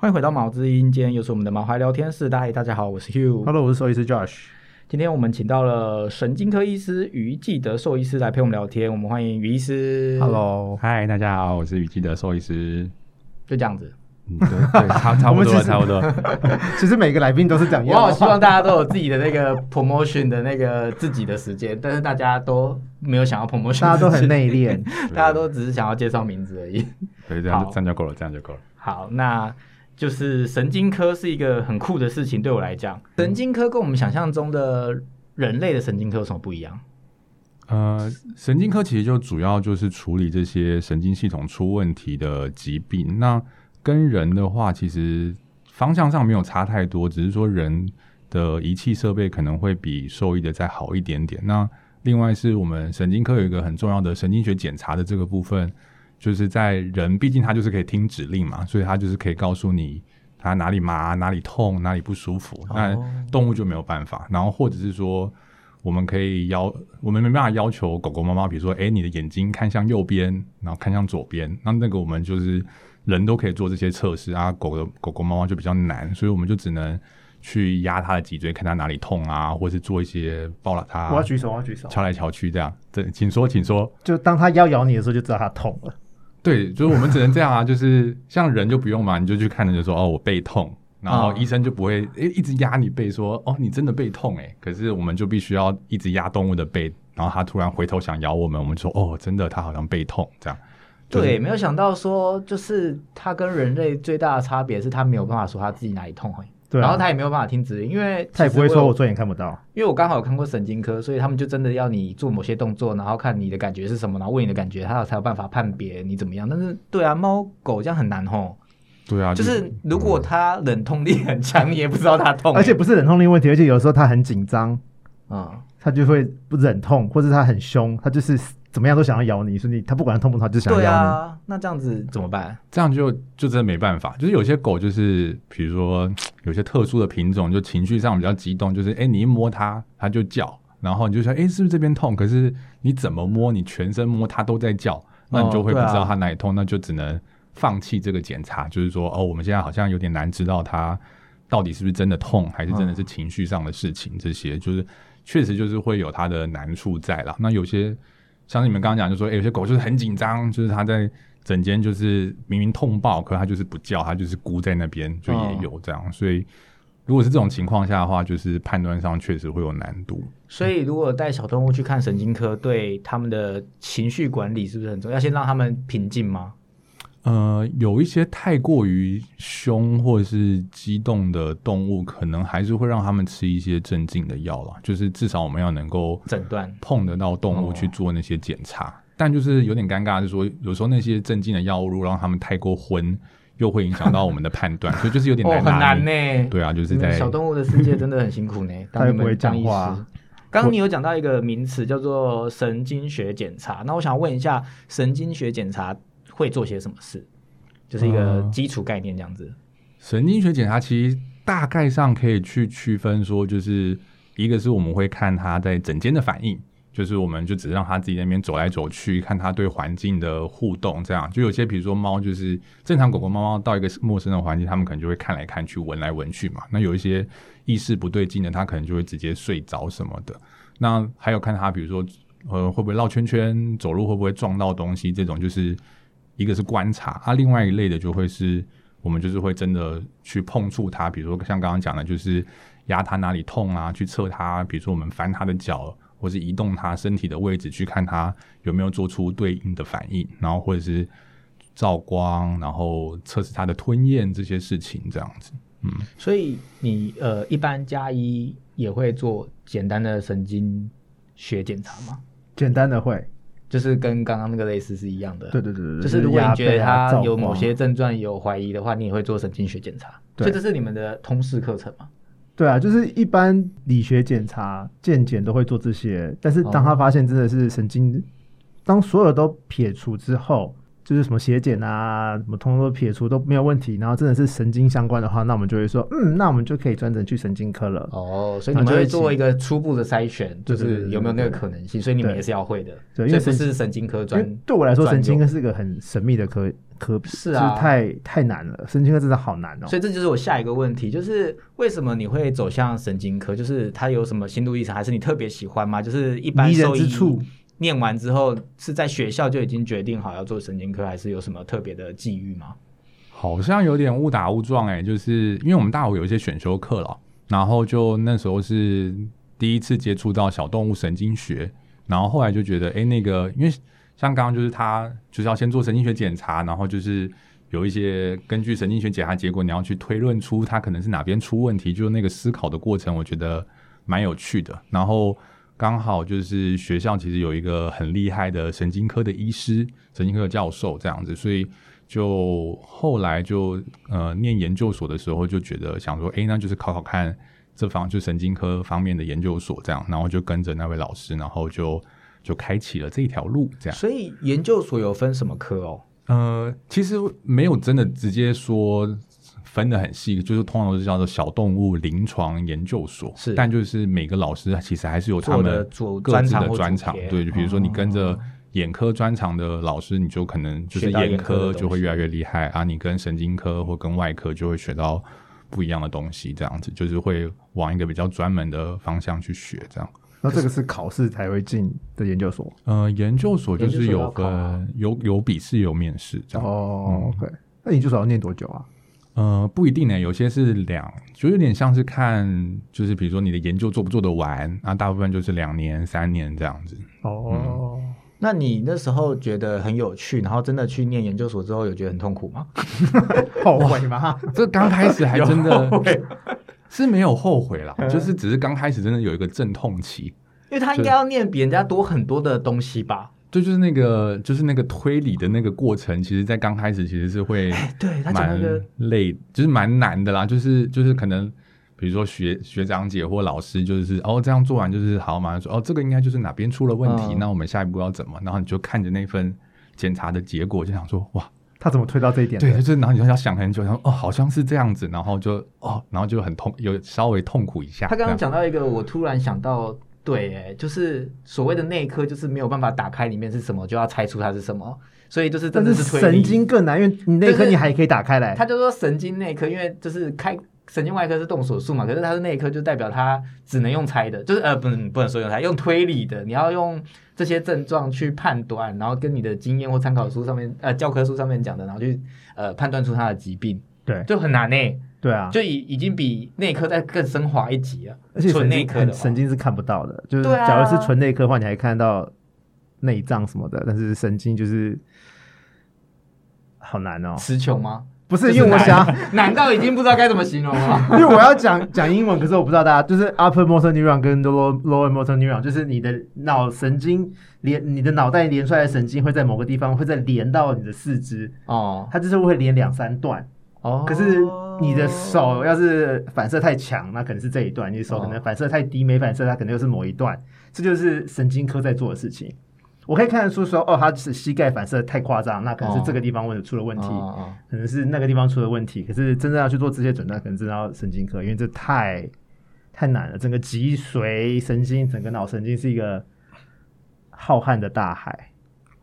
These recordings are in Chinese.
欢迎回到毛之音，今天又是我们的毛孩聊天室。大家大家好，我是 Hugh。Hello，我是兽医师 Josh。今天我们请到了神经科医师于继德兽医师来陪我们聊天，我们欢迎于医师。Hello，嗨，大家好，我是雨季的兽医师。就这样子。嗯，对对，差差不多差不多。其实每个来宾都是这样。我好希望大家都有自己的那个 promotion 的那个自己的时间，但是大家都没有想要 promotion，大家都很内敛。大家都只是想要介绍名字而已。对，这样这样就够了，这样就够了。好，那就是神经科是一个很酷的事情，对我来讲，神经科跟我们想象中的人类的神经科有什么不一样？呃，神经科其实就主要就是处理这些神经系统出问题的疾病。那跟人的话，其实方向上没有差太多，只是说人的仪器设备可能会比兽医的再好一点点。那另外是我们神经科有一个很重要的神经学检查的这个部分，就是在人，毕竟他就是可以听指令嘛，所以他就是可以告诉你他哪里麻、哪里痛、哪里不舒服。那哦动物就没有办法。然后或者是说，我们可以要，我们没办法要求狗狗、猫猫，比如说，哎，你的眼睛看向右边，然后看向左边，那那个我们就是人都可以做这些测试啊，狗的狗狗、猫猫就比较难，所以我们就只能去压它的脊椎，看它哪里痛啊，或是做一些抱了它我要举手，我要举手。敲来敲去这样。对，请说，请说。就当他要咬你的时候，就知道他痛了。对，就是我们只能这样啊，就是像人就不用嘛，你就去看着就说哦，我背痛，然后嗯医生就不会诶一直压你背说哦，你真的背痛诶。可是我们就必须要一直压动物的背，然后它突然回头想咬我们，我们就说哦，真的，它好像背痛这样。就是对，没有想到说，就是它跟人类最大的差别是，它没有办法说它自己哪里痛对啊，然后他也没有办法听指令，因为他也不会说我左眼看不到。因为我刚好有看过神经科，所以他们就真的要你做某些动作，然后看你的感觉是什么，然后问你的感觉，他才有办法判别你怎么样。但是，对啊，猫狗这样很难吼。对啊，就是如果它冷痛力很强，你也不知道它痛、而且不是冷痛力问题，而且有时候它很紧张，嗯，他就会不忍痛，或者他很凶，他就是怎么样都想要咬你，所以你他不管痛不痛，他就想要对咬你。啊，那这样子怎么办？这样就就真的没办法。就是有些狗就是，比如说 有些特殊的品种，就情绪上比较激动，就是哎、你一摸它，它就叫，然后你就说哎、是不是这边痛？可是你怎么摸，你全身摸它都在叫，那你就会不知道它哪里痛，那就只能放弃这个检查。就是说哦，我们现在好像有点难知道它到底是不是真的痛，还是真的是情绪上的事情。这些就是确实就是会有它的难处在啦。那有些像你们刚刚讲，就说、诶有些狗就是很紧张，就是它在整间就是明明痛爆，可它就是不叫，它就是箍在那边，就也有这样。所以如果是这种情况下的话，就是判断上确实会有难度。所以，如果带小动物去看神经科，对他们的情绪管理是不是很重要？要先让他们平静吗？呃，有一些太过于凶或者是激动的动物，可能还是会让他们吃一些镇静的药啦。就是至少我们要能够诊断碰得到动物哦去做那些检查。但就是有点尴尬，就是说有时候那些镇静的药物如果让他们太过昏，又会影响到我们的判断，所以就是有点很拿捏难呢。对啊，就是在小动物的世界真的很辛苦呢。当你们他也不会讲话。刚刚你有讲到一个名词叫做神经学检查，那我想问一下，神经学检查会做些什么事？就是一个嗯基础概念这样子。神经学检查其实大概上可以去区分说，就是一个是我们会看它在整间的反应，就是我们就只让它自己在那边走来走去，看它对环境的互动，这样就有些比如说猫，就是正常狗狗、猫猫到一个陌生的环境，它们可能就会看来看去、闻来闻去嘛。那有一些意识不对劲的，它可能就会直接睡着什么的。那还有看它，比如说呃会不会绕圈圈，走路会不会撞到东西，这种就是一个是观察，啊，另外一类的就会是我们就是会真的去碰触它，比如说像刚刚讲的，就是压它哪里痛啊，去测它，比如说我们翻它的脚，或是移动它身体的位置，去看它有没有做出对应的反应，然后或者是照光，然后测试它的吞咽这些事情，这样子。嗯所以你呃，一般加一也会做简单的神经学检查吗？简单的会，就是跟刚刚那个类似是一样的。对对对对，就是如果你觉得压背啊它有某些症状有怀疑的话，你也会做神经学检查。对所以这是你们的通识课程吗？对啊，就是一般理学检查、健检都会做这些，但是当他哦发现真的是神经，当所有都撇除之后，就是什么血检啊，什么通通都撇除都没有问题，然后真的是神经相关的话，那我们就会说，嗯，那我们就可以专程去神经科了。哦，所以你们会做一个初步的筛选，就是有没有那个可能性，所以你们也是要会的。对，因为不是神经科专，对我来说，神经科是一个很神秘的科科，是啊，太太难了，神经科真的好难哦。所以这就是我下一个问题，就是为什么你会走向神经科？就是它有什么心路历程，还是你特别喜欢吗？就是一般受益处。念完之后是在学校就已经决定好要做神经科，还是有什么特别的际遇吗？好像有点误打误撞哎，就是因为我们大五有一些选修课了，然后就那时候是第一次接触到小动物神经学，然后后来就觉得哎，那个因为像刚刚就是他就是要先做神经学检查，然后就是有一些根据神经学检查结果，你要去推论出他可能是哪边出问题，就是那个思考的过程，我觉得蛮有趣的，然后。刚好就是学校其实有一个很厉害的神经科的医师，神经科的教授这样子，所以就后来就呃念研究所的时候就觉得想说，哎，那就是考考看这方就神经科方面的研究所这样，然后就跟着那位老师，然后就就开启了这一条路这样。所以研究所有分什么科哦？呃，其实没有真的直接说。分的很细，就是通常都是叫做小动物临床研究所，是，但就是每个老师其实还是有他们各自的专长，对，就比如说你跟着眼科专长的老师，你就可能就是眼科就会越来越厉害。啊，你跟神经科或跟外科就会学到不一样的东西，这样子就是会往一个比较专门的方向去学，这样。那这个是考试才会进的研究所？呃，研究所就是有个有有笔试有面试这样。哦，OK，那研究所要念多久啊？呃，不一定呢，有些是两，就有点像是看，就是比如说你的研究做不做得完，那大部分就是两年、三年这样子。哦，那你那时候觉得很有趣，然后真的去念研究所之后，有觉得很痛苦吗？后悔吗？这刚开始还真的 是没有后悔啦，就是只是刚开始真的有一个阵痛期，因为他应该要念比人家多很多的东西吧。就就是那个，就是那个推理的那个过程，其实，在刚开始其实是会，对他蛮累，就是蛮难的啦。就是就是可能，比如说学学长姐或老师，就是哦这样做完就是好嘛，说哦这个应该就是哪边出了问题，那我们下一步要怎么？然后你就看着那份检查的结果，就想说哇，他怎么推到这一点？对，就是然后你就要想很久，然后哦好像是这样子，然后就哦，然后就很痛，有稍微痛苦一下。他刚刚讲到一个，我突然想到。对，哎，就是所谓的内科，就是没有办法打开里面是什么，就要猜出它是什么，所以就是真的是神经更难，因为你内科你还可以打开来。他就说神经内科，因为就是开神经外科是动手术嘛，可是他是内科，就代表他只能用猜的，就是呃，不能不能说用猜，用推理的，你要用这些症状去判断，然后跟你的经验或参考书上面呃教科书上面讲的，然后去呃判断出他的疾病，对，就很难呢。对啊，就已已经比内科再更升华一级了。而且纯内科的神经是看不到的，就是假如是纯内科的话，你还看到内脏什么的，但是神经就是好难哦。词穷吗？不是，因为我想难 道已经不知道该怎么形容了。因为我要讲讲英文，可是我不知道大家就是 upper motor neuron 跟 lower lower motor neuron，就是你的脑神经连你的脑袋连出来的神经会在某个地方会再连到你的四肢哦，它就是会连两三段。哦，可是你的手要是反射太强，那可能是这一段；你的手可能反射太低，没反射，它可能又是某一段。这就是神经科在做的事情。我可以看得出说，哦，他是膝盖反射太夸张，那可能是这个地方问出了问题，可能是那个地方出了问题。可是真正要去做这些诊断，可能真的要神经科，因为这太太难了。整个脊髓神经，整个脑神经是一个浩瀚的大海。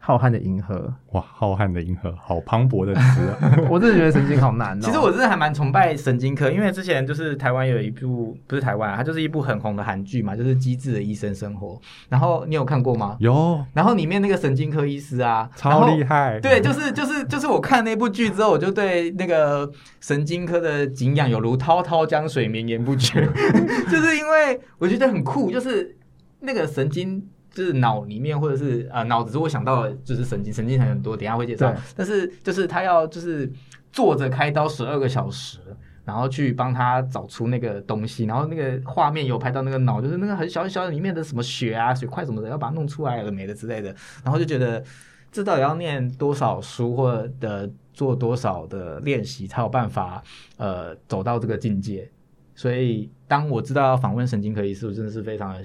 浩瀚的银河，哇！浩瀚的银河，好磅礴的词啊！我真的觉得神经好难。其实我真的还蛮崇拜神经科，因为之前就是台湾有一部，不是台湾，它就是一部很红的韩剧嘛，就是《机智的医生生活》。然后你有看过吗？有。然后里面那个神经科医师啊，超厉害。对，就是就是就是我看那部剧之后，我就对那个神经科的景仰有如滔滔江水绵延不绝。就是因为我觉得很酷，就是那个神经。就是脑里面或者是呃脑子，如果想到就是神经，神经很多，等下会介绍。但是就是他要就是坐着开刀十二个小时，然后去帮他找出那个东西，然后那个画面有拍到那个脑，就是那个很小很小里面的什么血啊、血块什么的，要把它弄出来了没的之类的。然后就觉得这到底要念多少书或者做多少的练习才有办法呃走到这个境界。所以当我知道要访问神经科医师，我真的是非常的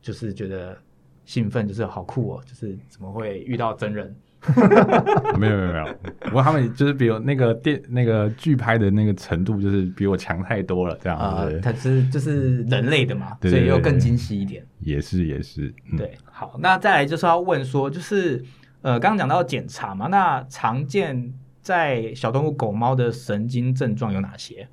就是觉得。兴奋就是好酷哦，就是怎么会遇到真人？没有没有没有，不过他们就是比如那个电那个剧拍的那个程度，就是比我强太多了，这样啊子。，它是就是人类的嘛，对所以又更精细一点。也是也是，嗯、对，好，那再来就是要问说，就是呃，刚刚讲到检查嘛，那常见在小动物狗猫的神经症状有哪些？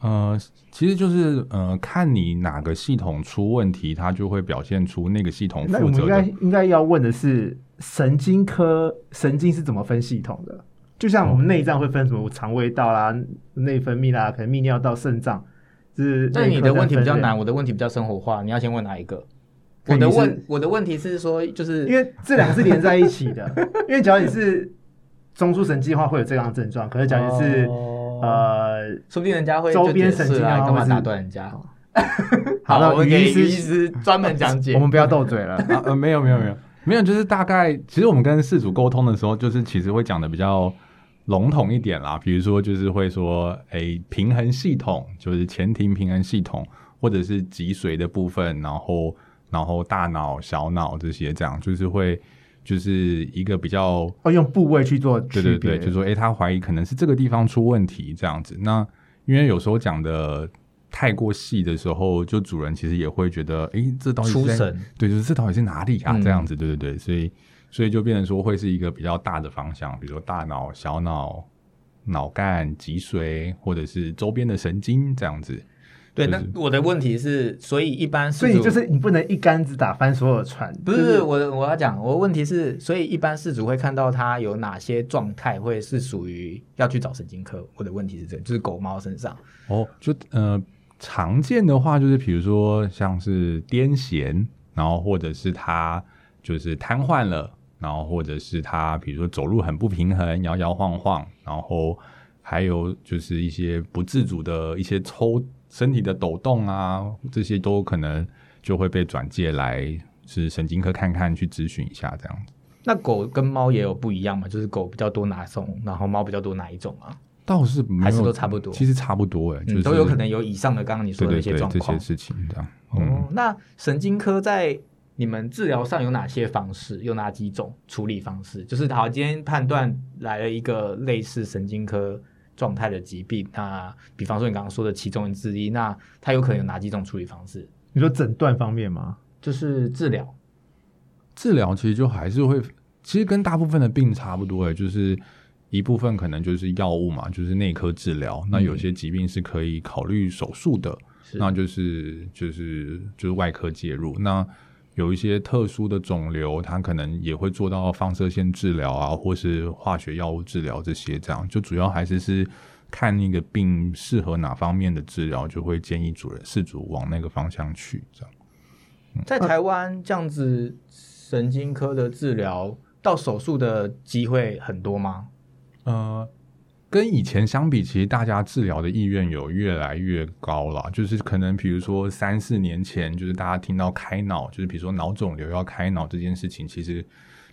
呃，其实就是呃，看你哪个系统出问题，它就会表现出那个系统负责那我们。应该应该要问的是，神经科神经是怎么分系统的？就像我们内脏会分什么肠胃道啦、内分泌啦，可能泌尿道、肾脏，是那你的问题比较难，我的问题比较生活化，你要先问哪一个？我的问我的问题是说，就是因为这两个是连在一起的。因为假如你是中枢神经的话，会有这样的症状；可是假如你是、哦呃，说不定人家会周边神经啊啊，干嘛打断人家？好了我们给于于医师医师专门讲解我。们不要斗嘴了。啊呃，没有没有没有没有，就是大概，其实我们跟事主沟通的时候，就是其实会讲的比较笼统一点啦，比如说就是会说，哎，平衡系统就是前庭平衡系统，或者是脊髓的部分，然后然后大脑、小脑这些，这样就是会就是一个比较哦，用部位去做，对对对，就说诶，他怀疑可能是这个地方出问题这样子。那因为有时候讲的太过细的时候，就主人其实也会觉得，诶，这到底是出神，对，就是这到底是哪里啊？嗯这样子，对对对，所以所以就变成说会是一个比较大的方向，比如说大脑、小脑、脑干、脊髓，或者是周边的神经这样子。对，那我的问题是，所以一般所以就是你不能一竿子打翻所有船，不就是是我我要讲，我的问题是，所以一般饲主会看到他有哪些状态会是属于要去找神经科。我的问题是这个，就是狗猫身上，哦，就呃常见的话，就是比如说像是癫痫，然后或者是他就是瘫痪了，然后或者是他比如说走路很不平衡，摇摇晃晃，然后还有就是一些不自主的一些抽身体的抖动啊，这些都可能就会被转介来是神经科看看去咨询一下这样子。那狗跟猫也有不一样嘛？就是狗比较多哪种，然后猫比较多哪一种啊？倒是还是都差不多其实差不多哎、就是、嗯，都有可能有以上的刚刚你说的那对对对些状况这些。事情这样。嗯哦，那神经科在你们治疗上有哪些方式？有哪几种处理方式？就是好，今天判断来了一个类似神经科状态的疾病，那比方说你刚刚说的其中之一，那它有可能有哪几种处理方式？你说诊断方面吗？就是治疗，治疗其实就还是会，其实跟大部分的病差不多诶，就是一部分可能就是药物嘛，就是内科治疗。那有些疾病是可以考虑手术的，是那就是就是就是外科介入。那有一些特殊的肿瘤，它可能也会做到放射线治疗啊，或是化学药物治疗这些，这样就主要还是是看那个病适合哪方面的治疗，就会建议主人事主往那个方向去，这样。在台湾这样子神经科的治疗到手术的机会很多吗？呃，跟以前相比，其实大家治疗的意愿有越来越高了。就是可能比如说三四年前，就是大家听到开脑，就是比如说脑肿瘤要开脑这件事情，其实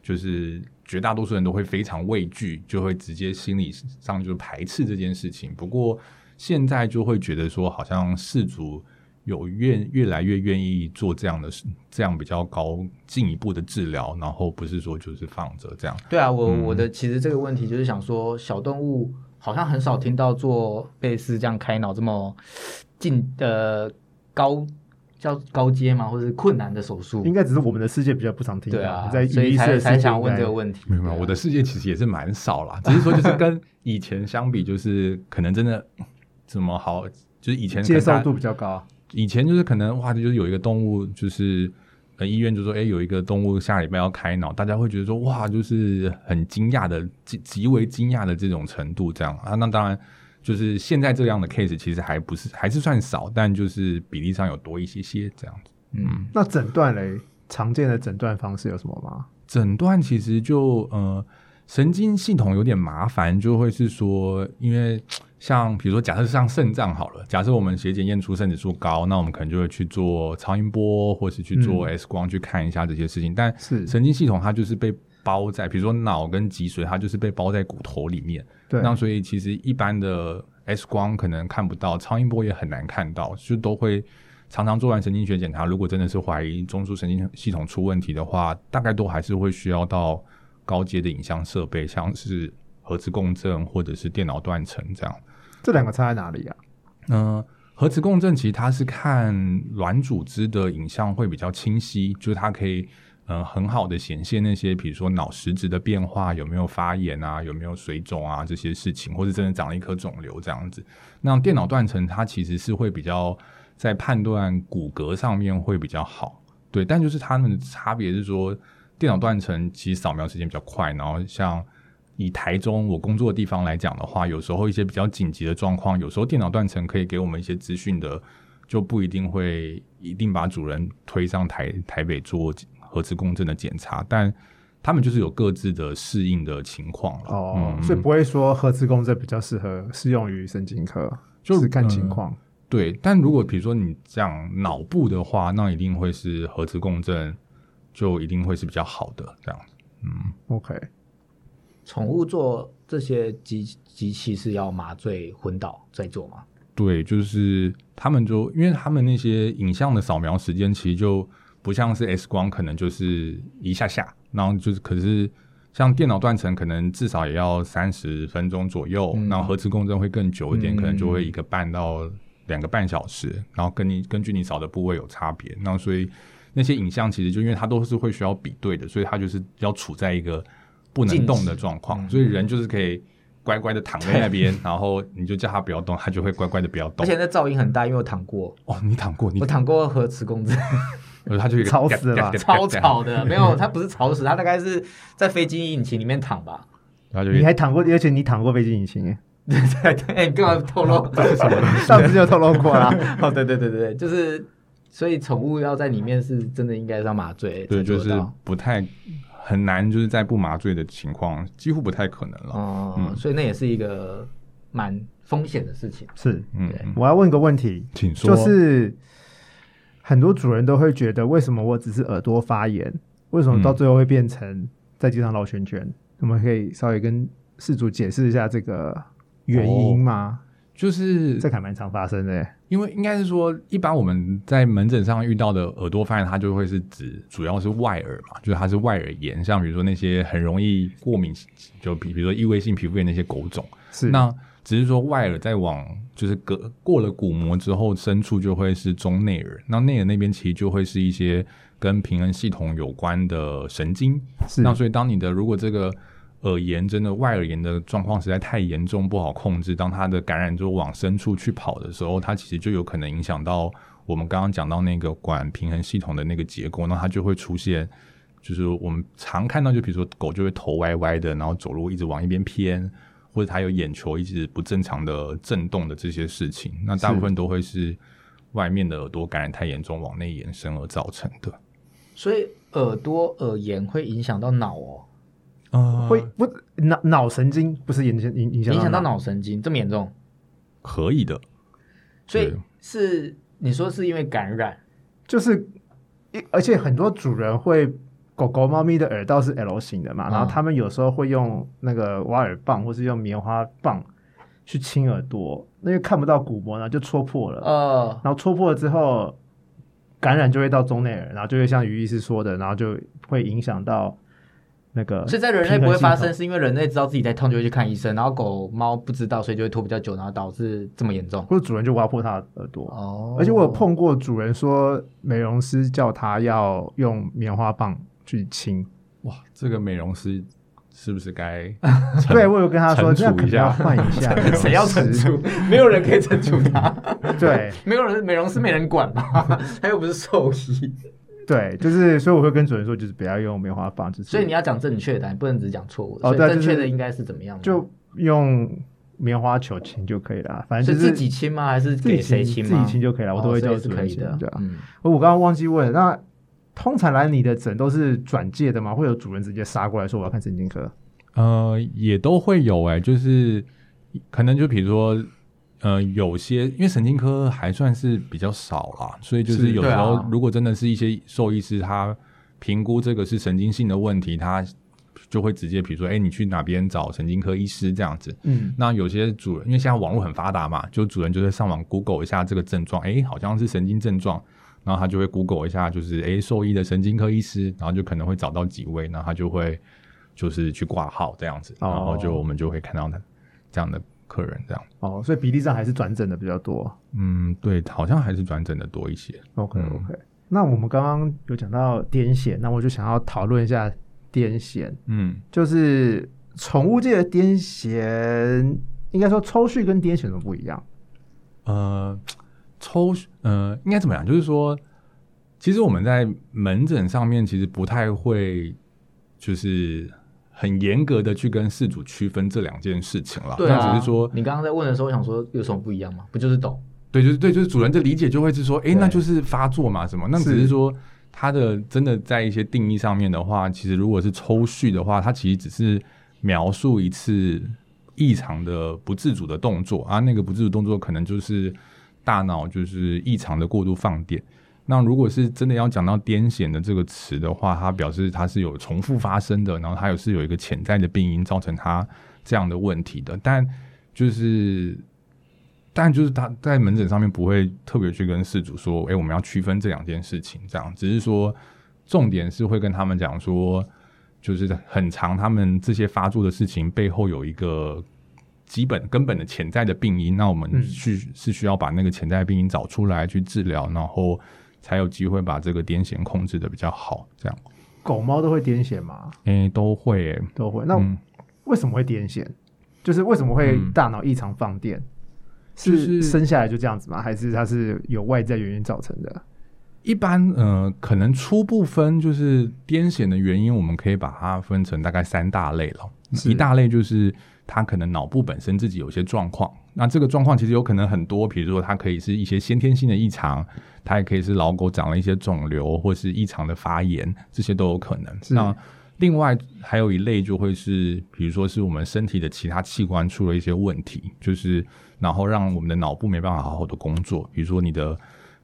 就是绝大多数人都会非常畏惧，就会直接心理上就排斥这件事情。不过现在就会觉得说，好像氏族。有愿越来越愿意做这样的，这样比较高进一步的治疗，然后不是说就是放着这样。对啊，我、嗯我的其实这个问题就是想说，小动物好像很少听到做类似这样开脑这么进呃高叫高阶嘛，或者是困难的手术应。该只是我们的世界比较不常听到，对啊，在所以才医师的世界才想问这个问题。没有没有，我的世界其实也是蛮少啦，只是说就是跟以前相比，就是可能真的怎么好，就是以前接受度比较高。以前就是可能哇，就是有一个动物，就是呃医院就说，哎、有一个动物下礼拜要开脑，大家会觉得说哇，就是很惊讶的极极为惊讶的这种程度，这样啊，那当然就是现在这样的 case 其实还不是还是算少，但就是比例上有多一些些这样子。嗯，那诊断嘞，常见的诊断方式有什么吗？诊断其实就呃神经系统有点麻烦，就会是说，因为 像比如说假设像肾脏好了，假设我们血检验出肾指数高，那我们可能就会去做超音波，或是去做 X 光去看一下这些事情。但是神经系统它就是被包在，比如说脑跟脊髓，它就是被包在骨头里面。对，那所以其实一般的 X 光可能看不到，超音波也很难看到，就都会常常做完神经学检查，如果真的是怀疑中枢神经系统出问题的话，大概都还是会需要到高阶的影像设备，像是核磁共振或者是电脑断层这样。这两个差在哪里啊？嗯，核磁共振其实它是看软组织的影像会比较清晰，就是它可以嗯很好的显现那些比如说脑实质的变化有没有发炎啊，有没有水肿啊这些事情，或者真的长了一颗肿瘤这样子。那电脑断层它其实是会比较在判断骨骼上面会比较好，对，但就是它们的差别是说，电脑断层其实扫描时间比较快，然后像。以台中我工作的地方来讲的话，有时候一些比较紧急的状况，有时候电脑断层可以给我们一些资讯的，就不一定会一定把主人推上台台北做核磁共振的检查，但他们就是有各自的适应的情况哦，所以不会说核磁共振比较适合适用于神经科，就是看情况。对，但如果比如说你讲脑部的话，那一定会是核磁共振，就一定会是比较好的这样子。嗯，OK。宠物做这些机机器是要麻醉昏倒再做吗？对，就是他们就因为他们那些影像的扫描时间其实就不像是 X 光，可能就是一下下，然后就是可是像电脑断层可能至少也要三十分钟左右，然后核磁共振会更久一点，可能就会一个半到两个半小时，然后跟你根据你扫的部位有差别，那所以那些影像其实就因为它都是会需要比对的，所以它就是要处在一个。不能动的状况，所以人就是可以乖乖的躺在那边，然后你就叫他不要动，他就会乖乖的不要动。而且那噪音很大，因为我躺过。哦，你躺过？你我躺过核磁共振，他就吵死了，超 吵的。没有，他不是吵死，他大概是在飞机引擎里面躺吧。你还躺过，而且你躺过飞机引擎？对 对对，你干嘛透露？上次就透露过了。哦，对对对对对，就是所以宠物要在里面是真的应该要麻醉，对，就是不太。很难，就是在不麻醉的情况，几乎不太可能了。哦，所以那也是一个蛮风险的事情。是，嗯，我要问个问题，请说。就是很多主人都会觉得，为什么我只是耳朵发炎，为什么到最后会变成在地上绕圈圈？我们可以稍微跟事主解释一下这个原因吗？就是这还蛮常发生的，因为应该是说，一般我们在门诊上遇到的耳朵发炎，它就会是指主要是外耳嘛，就是它是外耳炎，像比如说那些很容易过敏，就比比如说异位性皮肤炎那些狗种，是那只是说外耳在往就是隔过了鼓膜之后，深处就会是中内耳，那内耳那边其实就会是一些跟平衡系统有关的神经，是那所以当你的如果这个。耳炎真的外耳炎的状况实在太严重，不好控制。当它的感染就往深处去跑的时候，它其实就有可能影响到我们刚刚讲到那个管平衡系统的那个结构，那它就会出现，就是我们常看到，就比如说狗就会头歪歪的，然后走路一直往一边偏，或者它有眼球一直不正常的震动的这些事情，那大部分都会是外面的耳朵感染太严重往内延伸而造成的。所以耳朵耳炎会影响到脑哦。会不脑脑神经不是影响影影响影响到脑神经这么严重？可以的，所以是你说是因为感染，就是而且很多主人会狗狗猫咪的耳道是 L 型的嘛，然后他们有时候会用那个挖耳棒或是用棉花棒去清耳朵，那个看不到鼓膜呢就戳破了，呃，然后戳破了之后感染就会到中内耳，然后就会像于医师说的，然后就会影响到。那个，所以在人类不会发生，是因为人类知道自己在痛就会去看医生，然后狗猫不知道，所以就会拖比较久，然后导致这么严重。或者主人就挖破它的耳朵。哦。而且我有碰过主人说，美容师叫他要用棉花棒去清。哇，这个美容师是不是该？对，我有跟他说，这样可能要换一下。谁要惩处？没有人可以惩处他。对，没有人，美容师没人管吧？他又不是兽医。对，就是所以我会跟主人说，就是不要用棉花棒，就是所以你要讲正确的，你不能只讲错误的。哦，对，正确的应该是怎么样？就用棉花球亲就可以了，反正是自己亲吗？还是给谁亲？自己亲就可以了，我都会叫是可以的。对啊，我我刚刚忘记问，那通常来你的诊都是转介的吗？会有主人直接杀过来说我要看神经科？呃，也都会有哎，就是可能就比如说。呃，有些因为神经科还算是比较少啦，所以就是有时候如果真的是一些兽医师他评估这个是神经性的问题，他就会直接比如说，哎，你去哪边找神经科医师这样子。嗯，那有些主人因为现在网络很发达嘛，就主人就会上网 Google 一下这个症状，哎，好像是神经症状，然后他就会 Google 一下，就是哎，兽医的神经科医师，然后就可能会找到几位，然后他就会就是去挂号这样子，然后就我们就会看到他这样的客人这样。哦，所以比例上还是转诊的比较多。嗯，对，好像还是转诊的多一些。OK OK，那我们刚刚有讲到癫痫，那我就想要讨论一下癫痫。嗯，就是宠物界的癫痫，应该说抽搐跟癫痫都不一样。呃，抽呃，应该怎么样？就是说，其实我们在门诊上面其实不太会，就是很严格的去跟事主区分这两件事情了。对啊，只是说你刚刚在问的时候，我想说有什么不一样吗？不就是懂？对，就是对，就是主人的理解就会是说，哎，那就是发作嘛，什么？那只是说他的真的在一些定义上面的话，其实如果是抽搐的话，它其实只是描述一次。异常的不自主的动作啊，那个不自主动作可能就是大脑就是异常的过度放电。那如果是真的要讲到癫痫的这个词的话，它表示它是有重复发生的，然后它有是有一个潜在的病因造成它这样的问题的。但就是，但就是他在门诊上面不会特别去跟事主说，哎，我们要区分这两件事情，这样只是说重点是会跟他们讲说。就是很长，他们这些发作的事情背后有一个基本根本的潜在的病因，那我们去是需要把那个潜在病因找出来去治疗，然后才有机会把这个癫痫控制的比较好。这样，狗猫都会癫痫吗？诶，都会，都会。那为什么会癫痫？就是为什么会大脑异常放电？是生下来就这样子吗？还是它是有外在原因造成的？一般呃，可能初步分就是癫痫的原因，我们可以把它分成大概三大类了。一大类就是他可能脑部本身自己有些状况，那这个状况其实有可能很多，比如说它可以是一些先天性的异常，它也可以是老狗长了一些肿瘤，或是异常的发炎，这些都有可能。那另外还有一类就会是，比如说是我们身体的其他器官出了一些问题，就是然后让我们的脑部没办法好好的工作，比如说你的。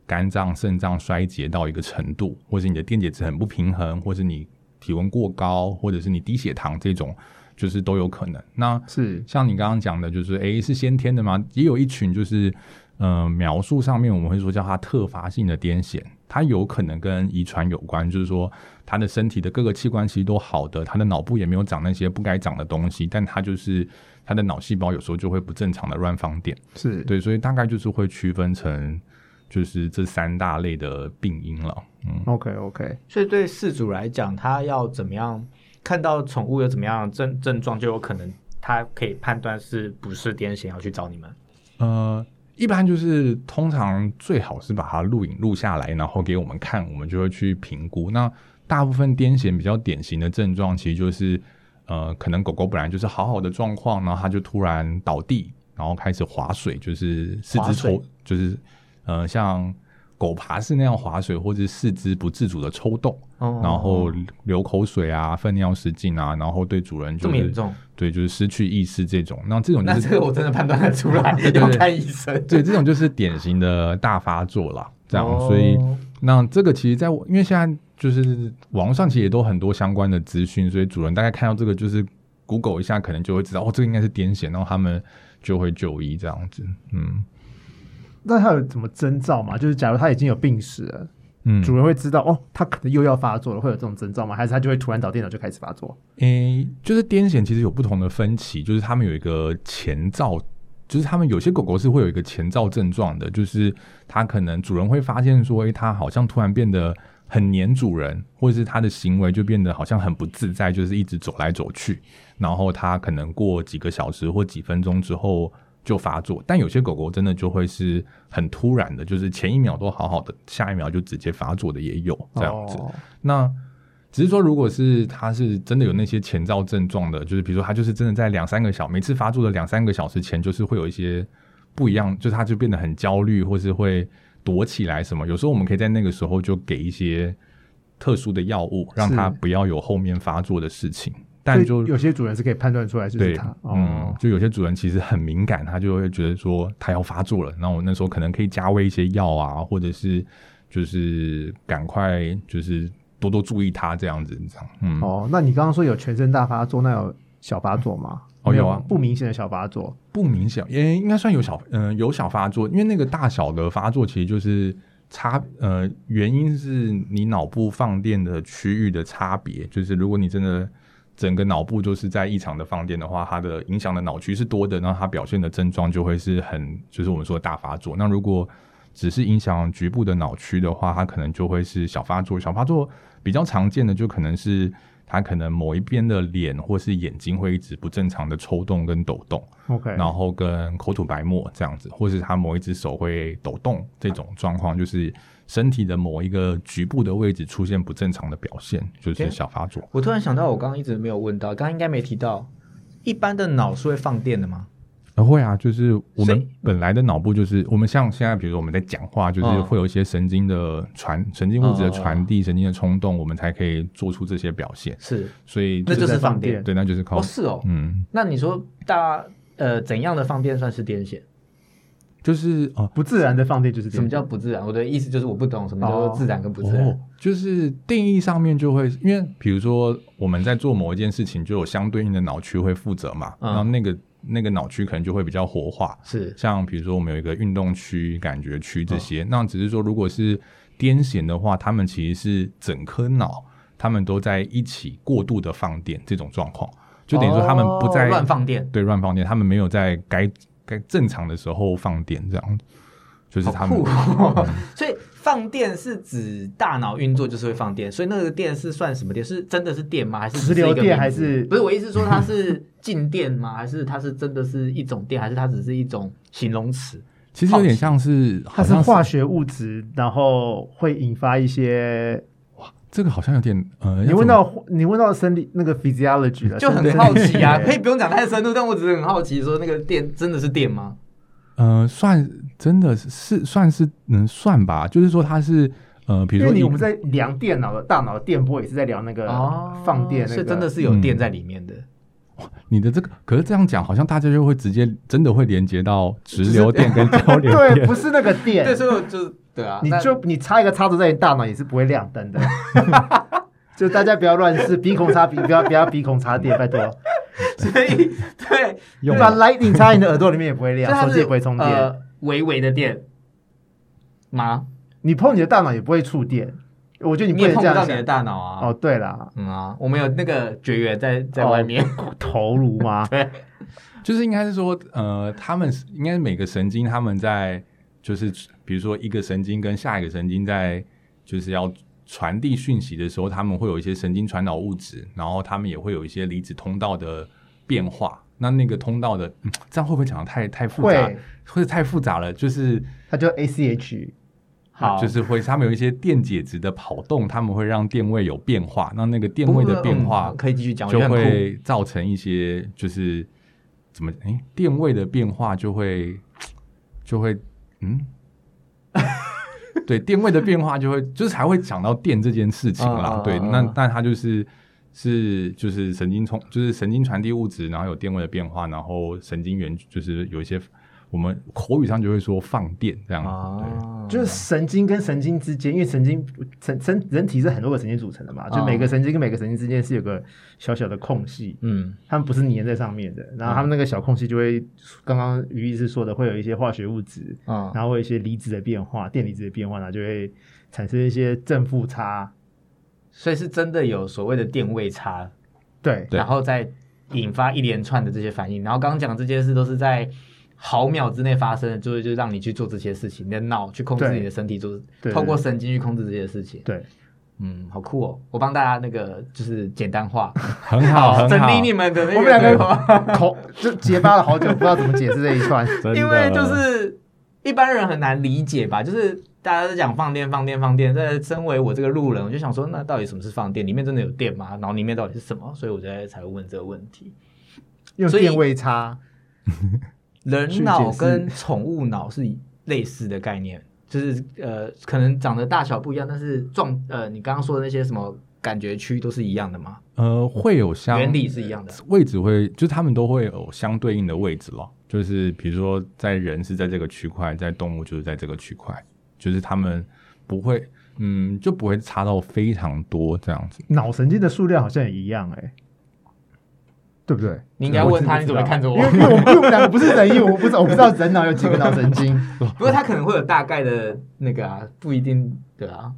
肝脏、肾脏衰竭到一个程度，或是你的电解质很不平衡，或是你体温过高，或者是你低血糖，这种就是都有可能。那是像你刚刚讲的，就是诶是先天的吗？也有一群就是嗯描述上面我们会说叫它特发性的癫痫，它有可能跟遗传有关，就是说他的身体的各个器官其实都好的，他的脑部也没有长那些不该长的东西，但他就是他的脑细胞有时候就会不正常的乱放电，是对，所以大概就是会区分成。就是这三大类的病因了，嗯，OK OK，所以对事主来讲，他要怎么样看到宠物有怎么样症症状，就有可能他可以判断是不是癫痫，要去找你们。呃，一般就是通常最好是把它录影录下来，然后给我们看，我们就会去评估。那大部分癫痫比较典型的症状，其实就是呃，可能狗狗本来就是好好的状况，然后它就突然倒地，然后开始划水，就是四肢抽，就是。呃，像狗爬式那样划水，或者四肢不自主的抽动，然后流口水啊、粪尿失禁啊，然后对主人就是对，就是失去意识这种。那这种那这个我真的判断得出来，要看医生。对，这种就是典型的大发作了。这样，所以那这个其实，在因为现在就是网络上其实也都很多相关的资讯，所以主人大概看到这个就是 Google 一下，可能就会知道哦，这个应该是癫痫，然后他们就会就医这样子。嗯。那它有什么征兆吗？就是假如它已经有病史了，嗯，主人会知道哦，它可能又要发作了，会有这种征兆吗？还是它就会突然倒电脑就开始发作？诶，就是癫痫其实有不同的分歧，就是他们有一个前兆，就是他们有些狗狗是会有一个前兆症状的，就是它可能主人会发现说，诶，它好像突然变得很黏主人，或者是它的行为就变得好像很不自在，就是一直走来走去，然后它可能过几个小时或几分钟之后。就发作，但有些狗狗真的就会是很突然的，就是前一秒都好好的，下一秒就直接发作的也有这样子。那只是说，如果是它是真的有那些前兆症状的，就是比如说它就是真的在两三个小每次发作的两三个小时前，就是会有一些不一样，就是它就变得很焦虑，或是会躲起来什么。有时候我们可以在那个时候就给一些特殊的药物，让它不要有后面发作的事情。但就有些主人是可以判断出来就是他，嗯，就有些主人其实很敏感，他就会觉得说他要发作了，那我那时候可能可以加喂一些药啊，或者是就是赶快就是多多注意他这样子，这样，嗯，哦，那你刚刚说有全身大发作，那有小发作吗？哦，有啊，不明显的小发作，不明显，也应该算有小，嗯，有小发作，因为那个大小的发作其实就是差，呃，原因是你脑部放电的区域的差别，就是如果你真的。整个脑部就是在异常的放电的话，它的影响的脑区是多的，那它表现的症状就会是很，就是我们说的大发作。那如果只是影响局部的脑区的话，它可能就会是小发作。小发作比较常见的就可能是。他可能某一边的脸或是眼睛会一直不正常的抽动跟抖动，OK，然后跟口吐白沫这样子，或是他某一只手会抖动这种状况，就是身体的某一个局部的位置出现不正常的表现，就是小发作。我突然想到，我刚刚一直没有问到，刚刚应该没提到，一般的脑是会放电的吗？会啊，就是我们本来的脑部就是我们像现在，比如说我们在讲话，就是会有一些神经的传神经物质的传递，神经的冲动，我们才可以做出这些表现。是，所以那就是放电，对，那就是靠。哦，是哦，嗯，那你说大呃怎样的放电算是癫痫？就是哦，不自然的放电就是什么叫不自然？我的意思就是我不懂什么叫做自然跟不自然。就是定义上面就会，因为比如说我们在做某一件事情，就有相对应的脑区会负责嘛，然后那个。那个脑区可能就会比较活化，是。像比如说我们有一个运动区、感觉区这些，那只是说如果是癫痫的话，他们其实是整颗脑他们都在一起过度的放电这种状况，就等于说他们不在乱放电，对乱放电，他们没有在该该正常的时候放电，这样。就是他们，所以。放电是指大脑运作就是会放电，所以那个电是算什么电？是真的是电吗？还是直流电？还是不是？我意思说它是静电吗？还是它是真的是一种电？还是它只是一种形容词？其实有点像是，它是化学物质，然后会引发一些哇，这个好像有点呃，你问到你问到生理那个 physiology 了，就很好奇啊，可以不用讲太深入，但我只是很好奇，说那个电真的是电吗？呃，算真的是算是能算吧，就是说它是呃，比如说你我们在量电脑的大脑的电波，也是在量那个放电，是真的是有电在里面的。你的这个可是这样讲，好像大家就会直接真的会连接到直流电跟交流电，对，不是那个电，对，所以就对啊，你就你插一个插座在你大脑也是不会亮灯的。就大家不要乱试，鼻孔插鼻，不要不要鼻孔插电，拜托。所以对，你把 Lightning 插你的耳朵里面也不会亮，手机也不会充电，微微的电吗？你碰你的大脑也不会触电，我觉得你不会碰不到你的大脑啊。哦，对了，嗯啊，我们有那个绝缘在在外面 头颅吗？对，就是应该是说，呃，他们应该每个神经他们在就是比如说一个神经跟下一个神经在就是要。传递讯息的时候，他们会有一些神经传导物质，然后他们也会有一些离子通道的变化。那那个通道的，这样会不会讲的太太复杂？或者太复杂了？就是它叫 ACH，好，就是会他们有一些电解质的跑动，他们会让电位有变化。那那个电位的变化可以继续讲，就会造成一些就是怎么哎，电位的变化就会就会嗯。对电位的变化就会就是才会讲到电这件事情啦。对，那那它就是是就是神经冲就是神经传递物质，然后有电位的变化，然后神经元就是有一些。我们口语上就会说放电这样子，对，就是神经跟神经之间，因为神经神神人体是很多个神经组成的嘛，就每个神经跟每个神经之间是有个小小的空隙，嗯，它们不是粘在上面的，然后它们那个小空隙就会，刚刚于医师说的，会有一些化学物质，啊，然后会有一些离子的变化，电离子的变化呢，就会产生一些正负差，所以是真的有所谓的电位差，对，然后再引发一连串的这些反应，然后刚刚讲这件事都是在。毫秒之内发生，就是就让你去做这些事情，你的脑去控制你的身体，做透过神经去控制这些事情。对，嗯，好酷哦！我帮大家那个就是简单化，很好，整理你们的。我们两个口就结巴了好久，不知道怎么解释这一串，因为就是一般人很难理解吧？就是大家都讲放电、放电、放电。在身为我这个路人，我就想说，那到底什么是放电？里面真的有电吗？然后里面到底是什么？所以我才才会问这个问题。用电位差。人脑跟宠物脑是类似的概念，就是呃，可能长得大小不一样，但是状呃，你刚刚说的那些什么感觉区都是一样的吗？呃，会有相原理是一样的，位置会就是他们都会有相对应的位置咯。就是比如说在人是在这个区块，在动物就是在这个区块，就是他们不会嗯就不会差到非常多这样子。脑神经的数量好像也一样哎。对不对？你应该问他，你怎么看着我？因为因为我们我们两个不是人，因为我不知道我不知道人脑有几个脑神经。不过他可能会有大概的那个啊，不一定对啊。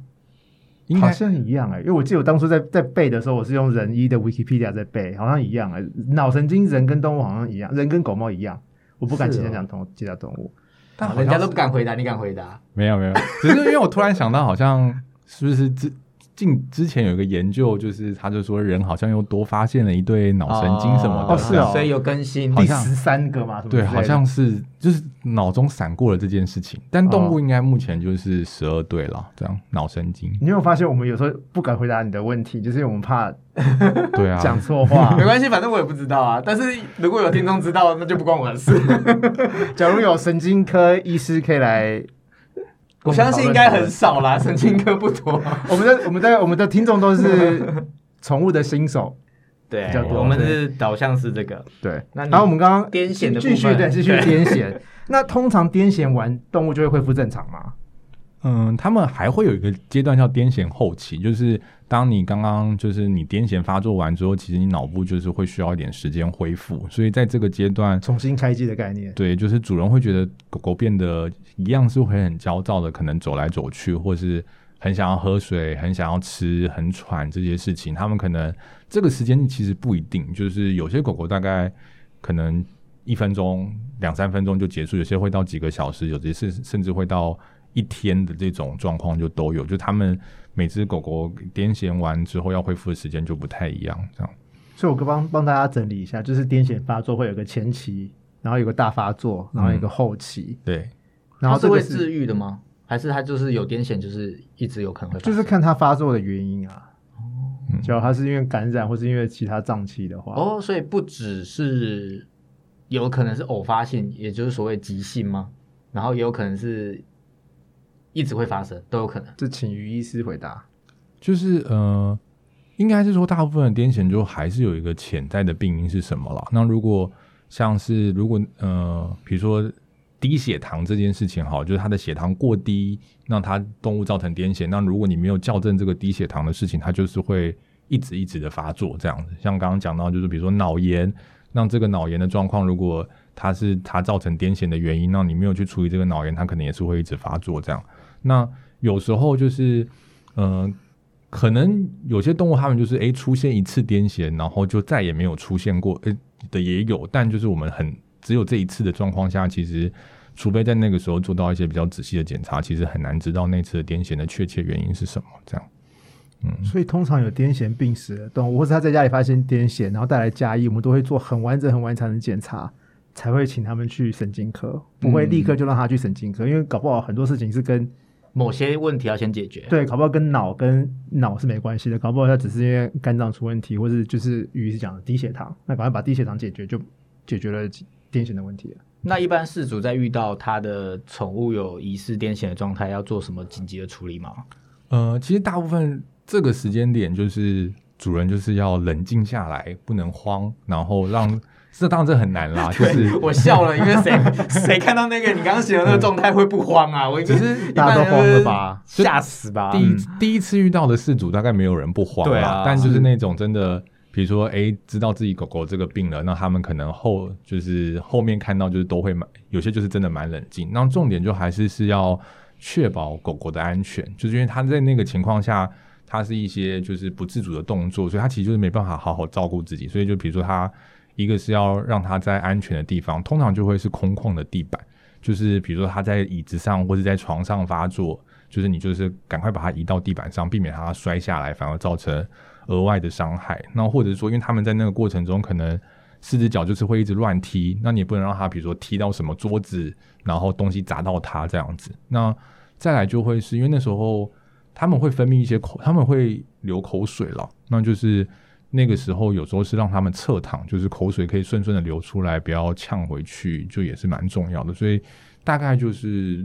好像一样哎，因为我记得我当初在在背的时候，我是用人医的 Wikipedia 在背，好像一样哎。脑神经人跟动物好像一样，人跟狗猫一样。我不敢直接讲动其他动物，但人家都不敢回答，你敢回答？没有没有，只是因为我突然想到，好像是不是这。近之前有一个研究，就是他就说人好像又多发现了一对脑神经什么的，哦是哦，所以有更新第十三个嘛？对，好像是就是脑中闪过了这件事情，但动物应该目前就是十二对了，这样脑神经。你有发现我们有时候不敢回答你的问题，就是因为我们怕 对啊讲错话，没关系，反正我也不知道啊。但是如果有听众知道，那就不关我的事。假如有神经科医师可以来。我相信应该很少啦，神经科不多。我们的我们的我们的听众都是宠物的新手，对，比较多。我们是导向是这个，对。那然后我们刚刚癫痫的继续对继续癫痫。那通常癫痫完，动物就会恢复正常吗？嗯，他们还会有一个阶段叫癫痫后期，就是当你刚刚就是你癫痫发作完之后，其实你脑部就是会需要一点时间恢复，所以在这个阶段重新开机的概念，对，就是主人会觉得狗狗变得一样是会很焦躁的，可能走来走去，或是很想要喝水、很想要吃、很喘这些事情，他们可能这个时间其实不一定，就是有些狗狗大概可能一分钟、两三分钟就结束，有些会到几个小时，有些是甚至会到。一天的这种状况就都有，就他们每只狗狗癫痫完之后要恢复的时间就不太一样，这样。所以我帮帮大家整理一下，就是癫痫发作会有个前期，然后有个大发作，然后一个后期。对。然后是会治愈的吗？还是它就是有癫痫，就是一直有可能会？就是看它发作的原因啊。哦。只要它是因为感染或是因为其他脏器的话。哦，所以不只是有可能是偶发性，也就是所谓急性吗？然后也有可能是。一直会发生，都有可能。这请于医师回答。就是呃，应该是说，大部分的癫痫就还是有一个潜在的病因是什么了。那如果像是如果呃，比如说低血糖这件事情，哈，就是他的血糖过低，让他动物造成癫痫。那如果你没有校正这个低血糖的事情，它就是会一直一直的发作这样子。像刚刚讲到，就是比如说脑炎，让这个脑炎的状况，如果它是它造成癫痫的原因，那你没有去处理这个脑炎，它可能也是会一直发作这样。那有时候就是，呃，可能有些动物它们就是诶出现一次癫痫，然后就再也没有出现过，诶的也有，但就是我们很只有这一次的状况下，其实除非在那个时候做到一些比较仔细的检查，其实很难知道那次的癫痫的确切原因是什么。这样，嗯，所以通常有癫痫病史的动物，或者他在家里发现癫痫，然后带来家医，我们都会做很完整、很完整的检查，才会请他们去神经科，不会立刻就让他去神经科，因为搞不好很多事情是跟某些问题要先解决，对，搞不好跟脑跟脑是没关系的，搞不好它只是因为肝脏出问题，或者就是鱼是讲的低血糖，那赶快把低血糖解决，就解决了癫痫的问题了。那一般事主在遇到他的宠物有疑似癫痫的状态，要做什么紧急的处理吗？呃，其实大部分这个时间点就是主人就是要冷静下来，不能慌，然后让。这当然这很难啦，就是我笑了，因为谁 谁看到那个你刚刚写的那个状态会不慌啊？我只是大家都慌了吧，吓死吧！第一第一次遇到的事主大概没有人不慌啊，但就是那种真的，比如说哎，知道自己狗狗这个病了，那他们可能后就是后面看到就是都会蛮有些就是真的蛮冷静。那重点就还是是要确保狗狗的安全，就是因为他在那个情况下，他是一些就是不自主的动作，所以他其实就是没办法好好照顾自己，所以就比如说他。一个是要让它在安全的地方，通常就会是空旷的地板，就是比如说它在椅子上或者在床上发作，就是你就是赶快把它移到地板上，避免它摔下来，反而造成额外的伤害。那或者说，因为他们在那个过程中可能四只脚就是会一直乱踢，那你也不能让它比如说踢到什么桌子，然后东西砸到它这样子。那再来就会是因为那时候他们会分泌一些口，他们会流口水了，那就是。那个时候有时候是让他们侧躺，就是口水可以顺顺的流出来，不要呛回去，就也是蛮重要的。所以大概就是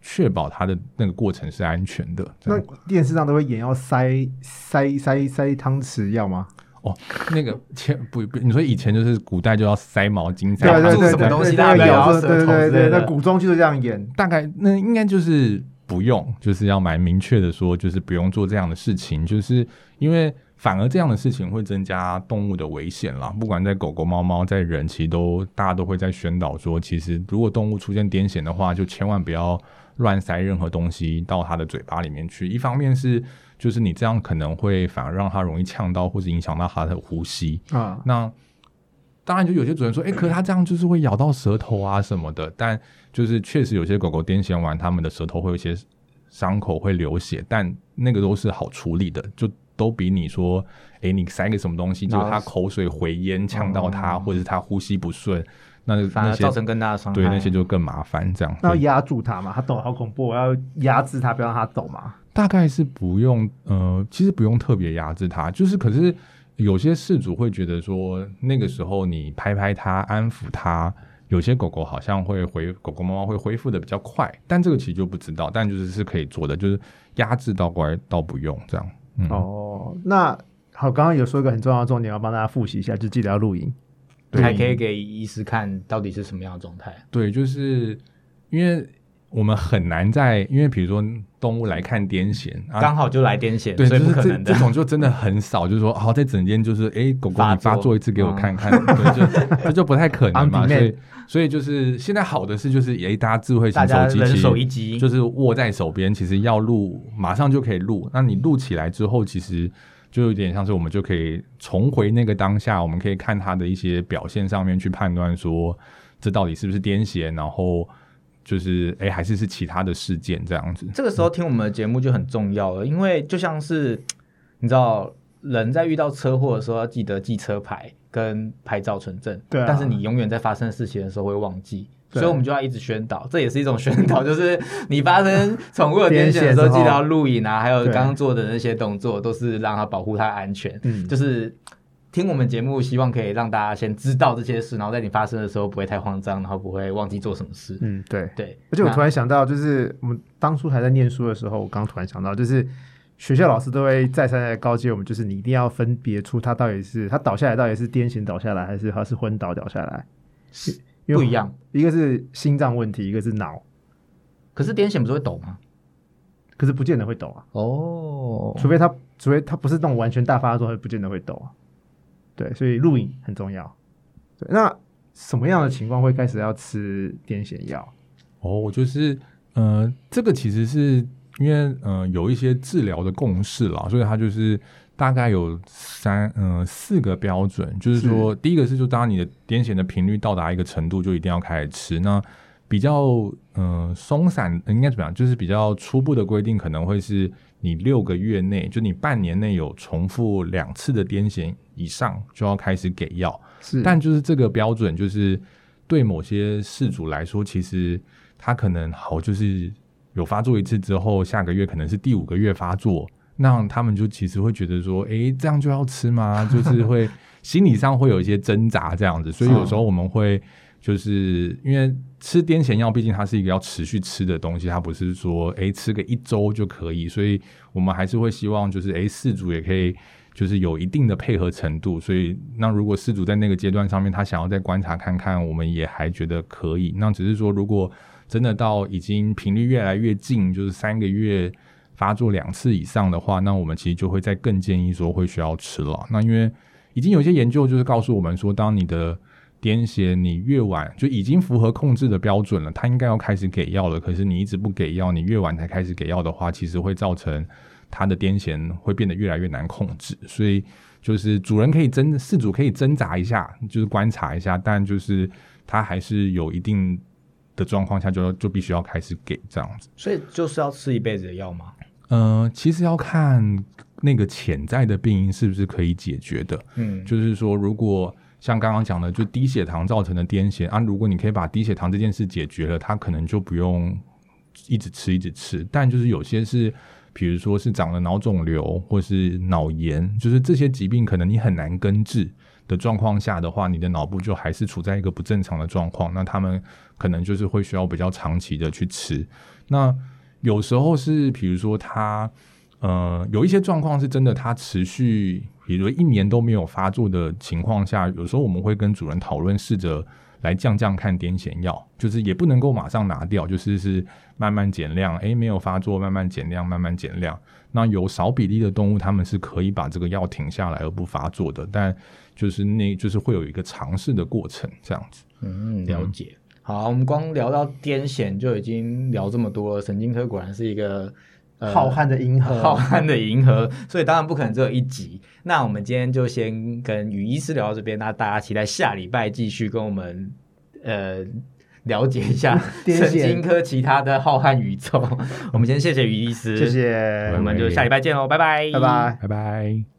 确保他的那个过程是安全的。那电视上都会演要塞塞塞塞汤匙要吗？哦，那个前不不，你说以前就是古代就要塞毛巾，塞住什么东西，大概要对对对，那古装就是这样演。大概那应该就是不用，就是要蛮明确的说，就是不用做这样的事情，就是因为。反而这样的事情会增加动物的危险啦。不管在狗狗、猫猫，在人，其实都大家都会在宣导说，其实如果动物出现癫痫的话，就千万不要乱塞任何东西到它的嘴巴里面去。一方面是就是你这样可能会反而让它容易呛到，或者影响到它的呼吸啊。那当然，就有些主人说，哎，可是它这样就是会咬到舌头啊什么的。但就是确实有些狗狗癫痫完，它们的舌头会有些伤口会流血，但那个都是好处理的，就都比你说，哎，你塞个什么东西，就是它口水回咽呛到它，或者是它呼吸不顺，那反而造成更大的伤害。对，那些就更麻烦。这样那要压住它嘛？它抖好恐怖，我要压制它，不要让它抖嘛？大概是不用，呃，其实不用特别压制它，就是可是。有些事主会觉得说，那个时候你拍拍它、安抚它，有些狗狗好像会回狗狗、猫猫会恢复的比较快，但这个其实就不知道，但就是是可以做的，就是压制到乖倒不用这样。哦，那好，刚刚有说一个很重要的重点，要帮大家复习一下，就记得要录音，还可以给医师看到底是什么样的状态。对，就是因为。我们很难在，因为比如说动物来看癫痫，刚好就来癫痫，对，所以不可能的。这种就真的很少，就是说，好在整间就是，哎，狗狗你发作一次给我看看，对，就 这就不太可能嘛。所以，所以就是现在好的是，就是哎，大家智慧型手机，人手一机，就是握在手边，其实要录马上就可以录。那你录起来之后，其实就有点像是我们就可以重回那个当下，我们可以看它的一些表现上面去判断说，这到底是不是癫痫，然后。就是哎，还是是其他的事件这样子。这个时候听我们的节目就很重要了，因为就像是你知道，人在遇到车祸的时候要记得记车牌跟拍照存证，对。但是你永远在发生事情的时候会忘记，所以我们就要一直宣导，这也是一种宣导，就是你发生宠物的癫痫的时候，记得要录影啊，还有刚刚做的那些动作，都是让它保护它安全。嗯，就是。听我们节目，希望可以让大家先知道这些事，然后在你发生的时候不会太慌张，然后不会忘记做什么事。嗯，对对。而且我突然想到，就是我们当初还在念书的时候，我刚突然想到，就是学校老师都会再三的告诫我们，就是你一定要分别出他到底是他倒下来到底是癫痫倒下来，还是他是昏倒倒下来，是不一样。一个是心脏问题，一个是脑。可是癫痫不是会抖吗？可是不见得会抖啊。哦，除非他，除非他不是那种完全大发作，不见得会抖啊。对，所以录影很重要。对，那什么样的情况会开始要吃癫痫药？哦，我就是呃，这个其实是因为呃有一些治疗的共识啦，所以它就是大概有三嗯四个标准，就是说第一个是就当你的癫痫的频率到达一个程度，就一定要开始吃。那比较嗯松散应该怎么样？就是比较初步的规定可能会是。你六个月内，就你半年内有重复两次的癫痫以上，就要开始给药。是，但就是这个标准，就是对某些事主来说，其实他可能好，就是有发作一次之后，下个月可能是第五个月发作，那他们就其实会觉得说，哎，这样就要吃吗？就是会心理上会有一些挣扎这样子，所以有时候 我们会。就是因为吃癫痫药，毕竟它是一个要持续吃的东西，它不是说诶吃个一周就可以，所以我们还是会希望就是诶饲主也可以就是有一定的配合程度。所以那如果饲主在那个阶段上面，他想要再观察看看，我们也还觉得可以。那只是说，如果真的到已经频率越来越近，就是三个月发作两次以上的话，那我们其实就会再更建议说会需要吃了。那因为已经有些研究就是告诉我们说，当你的癫痫，你越晚就已经符合控制的标准了，他应该要开始给药了。可是你一直不给药，你越晚才开始给药的话，其实会造成他的癫痫会变得越来越难控制。所以就是主人可以挣，饲主可以挣扎一下，就是观察一下，但就是他还是有一定的状况下，就就必须要开始给这样子。所以就是要吃一辈子的药吗？嗯，其实要看那个潜在的病因是不是可以解决的。嗯，就是说如果。像刚刚讲的，就低血糖造成的癫痫啊，如果你可以把低血糖这件事解决了，他可能就不用一直吃一直吃。但就是有些是，比如说是长了脑肿瘤或是脑炎，就是这些疾病可能你很难根治的状况下的话，你的脑部就还是处在一个不正常的状况，那他们可能就是会需要比较长期的去吃。那有时候是，比如说他。呃，有一些状况是真的，它持续，比如一年都没有发作的情况下，有时候我们会跟主人讨论，试着来降降看癫痫药，就是也不能够马上拿掉，就是是慢慢减量，诶，没有发作，慢慢减量，慢慢减量。那有少比例的动物，他们是可以把这个药停下来而不发作的，但就是那就是会有一个尝试的过程，这样子。嗯，了解。好，我们光聊到癫痫就已经聊这么多了，神经科果然是一个。浩瀚的银河，浩瀚的银河，所以当然不可能只有一集。那我们今天就先跟雨医师聊到这边，那大家期待下礼拜继续跟我们呃了解一下 神经科其他的浩瀚宇宙。我们先谢谢于医师，谢谢，我们就下礼拜见喽，拜拜，拜拜，拜拜。